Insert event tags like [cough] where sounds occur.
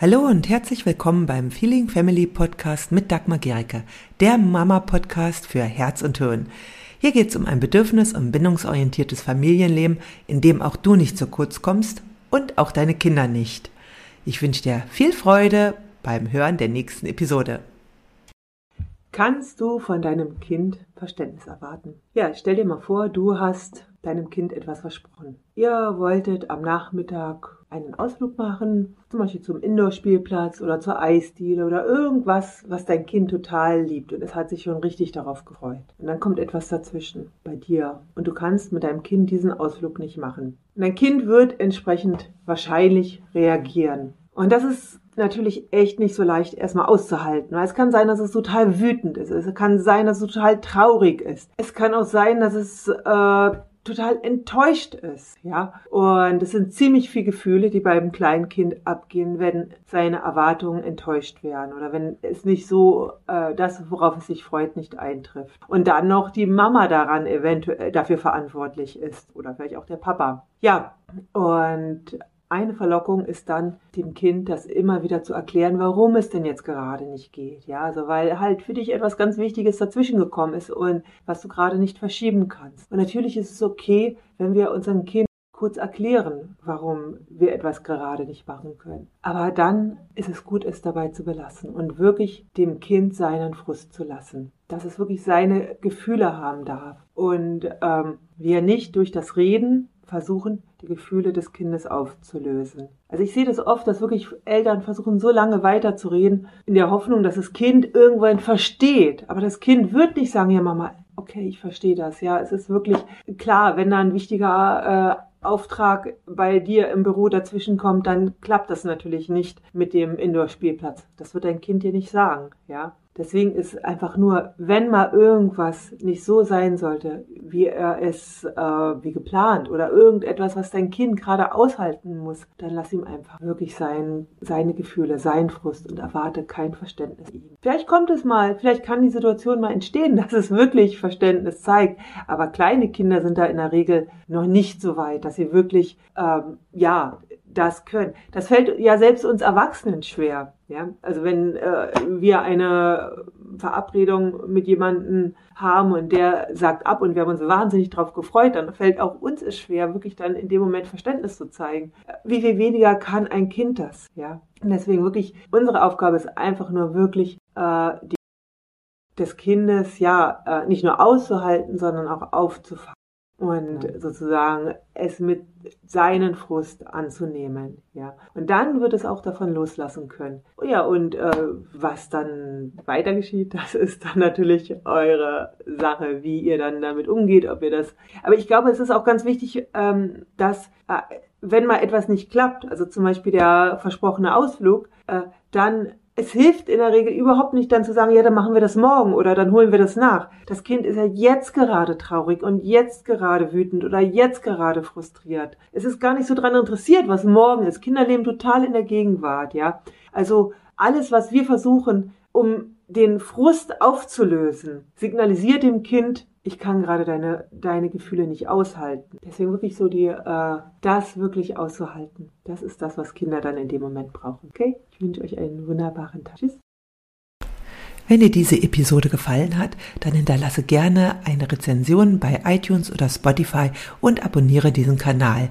Hallo und herzlich willkommen beim Feeling Family Podcast mit Dagmar Gericke, der Mama-Podcast für Herz und Hirn. Hier geht es um ein bedürfnis- und bindungsorientiertes Familienleben, in dem auch du nicht zu kurz kommst und auch deine Kinder nicht. Ich wünsche dir viel Freude beim Hören der nächsten Episode. Kannst du von deinem Kind Verständnis erwarten? Ja, stell dir mal vor, du hast deinem Kind etwas versprochen. Ihr wolltet am Nachmittag einen Ausflug machen, zum Beispiel zum Indoor-Spielplatz oder zur Eisdiele oder irgendwas, was dein Kind total liebt und es hat sich schon richtig darauf gefreut. Und dann kommt etwas dazwischen bei dir und du kannst mit deinem Kind diesen Ausflug nicht machen. Und dein Kind wird entsprechend wahrscheinlich reagieren. Und das ist natürlich echt nicht so leicht erstmal auszuhalten. Weil es kann sein, dass es total wütend ist. Es kann sein, dass es total traurig ist. Es kann auch sein, dass es äh, total enttäuscht ist, ja. Und es sind ziemlich viele Gefühle, die beim kleinen Kind abgehen, wenn seine Erwartungen enttäuscht werden oder wenn es nicht so äh, das, worauf es sich freut, nicht eintrifft. Und dann noch die Mama daran eventuell dafür verantwortlich ist oder vielleicht auch der Papa. Ja, und eine Verlockung ist dann, dem Kind das immer wieder zu erklären, warum es denn jetzt gerade nicht geht. Ja, also weil halt für dich etwas ganz Wichtiges dazwischen gekommen ist und was du gerade nicht verschieben kannst. Und natürlich ist es okay, wenn wir unserem Kind kurz erklären, warum wir etwas gerade nicht machen können. Aber dann ist es gut, es dabei zu belassen und wirklich dem Kind seinen Frust zu lassen. Dass es wirklich seine Gefühle haben darf. Und ähm, wir nicht durch das Reden versuchen, die Gefühle des Kindes aufzulösen. Also ich sehe das oft, dass wirklich Eltern versuchen, so lange weiterzureden, in der Hoffnung, dass das Kind irgendwann versteht. Aber das Kind wird nicht sagen, ja Mama, okay, ich verstehe das. Ja, es ist wirklich klar, wenn da ein wichtiger äh, Auftrag bei dir im Büro dazwischen kommt, dann klappt das natürlich nicht mit dem Indoor-Spielplatz. Das wird dein Kind dir nicht sagen, ja. Deswegen ist einfach nur, wenn mal irgendwas nicht so sein sollte, wie er es äh, wie geplant oder irgendetwas, was dein Kind gerade aushalten muss, dann lass ihm einfach wirklich sein, seine Gefühle, seinen Frust und erwarte kein Verständnis ihm. Vielleicht kommt es mal, vielleicht kann die Situation mal entstehen, [laughs] dass es wirklich Verständnis zeigt. Aber kleine Kinder sind da in der Regel noch nicht so weit, dass sie wirklich ähm, ja das können. Das fällt ja selbst uns Erwachsenen schwer. Ja, also wenn äh, wir eine Verabredung mit jemandem haben und der sagt ab und wir haben uns wahnsinnig darauf gefreut, dann fällt auch uns es schwer, wirklich dann in dem Moment Verständnis zu zeigen. Wie viel weniger kann ein Kind das? Ja, und deswegen wirklich unsere Aufgabe ist einfach nur wirklich äh, die des Kindes ja äh, nicht nur auszuhalten, sondern auch aufzufangen und sozusagen es mit seinen Frust anzunehmen, ja. Und dann wird es auch davon loslassen können. Ja, und äh, was dann weiter geschieht, [laughs] das ist dann natürlich eure Sache, wie ihr dann damit umgeht, ob ihr das. Aber ich glaube, es ist auch ganz wichtig, ähm, dass äh, wenn mal etwas nicht klappt, also zum Beispiel der versprochene Ausflug, äh, dann es hilft in der Regel überhaupt nicht dann zu sagen, ja, dann machen wir das morgen oder dann holen wir das nach. Das Kind ist ja jetzt gerade traurig und jetzt gerade wütend oder jetzt gerade frustriert. Es ist gar nicht so dran interessiert, was morgen ist. Kinder leben total in der Gegenwart, ja. Also alles, was wir versuchen, um den Frust aufzulösen, signalisiert dem Kind, ich kann gerade deine, deine Gefühle nicht aushalten. Deswegen wirklich so die, äh, das wirklich auszuhalten. Das ist das, was Kinder dann in dem Moment brauchen. Okay? Ich wünsche euch einen wunderbaren Tag. Tschüss. Wenn dir diese Episode gefallen hat, dann hinterlasse gerne eine Rezension bei iTunes oder Spotify und abonniere diesen Kanal.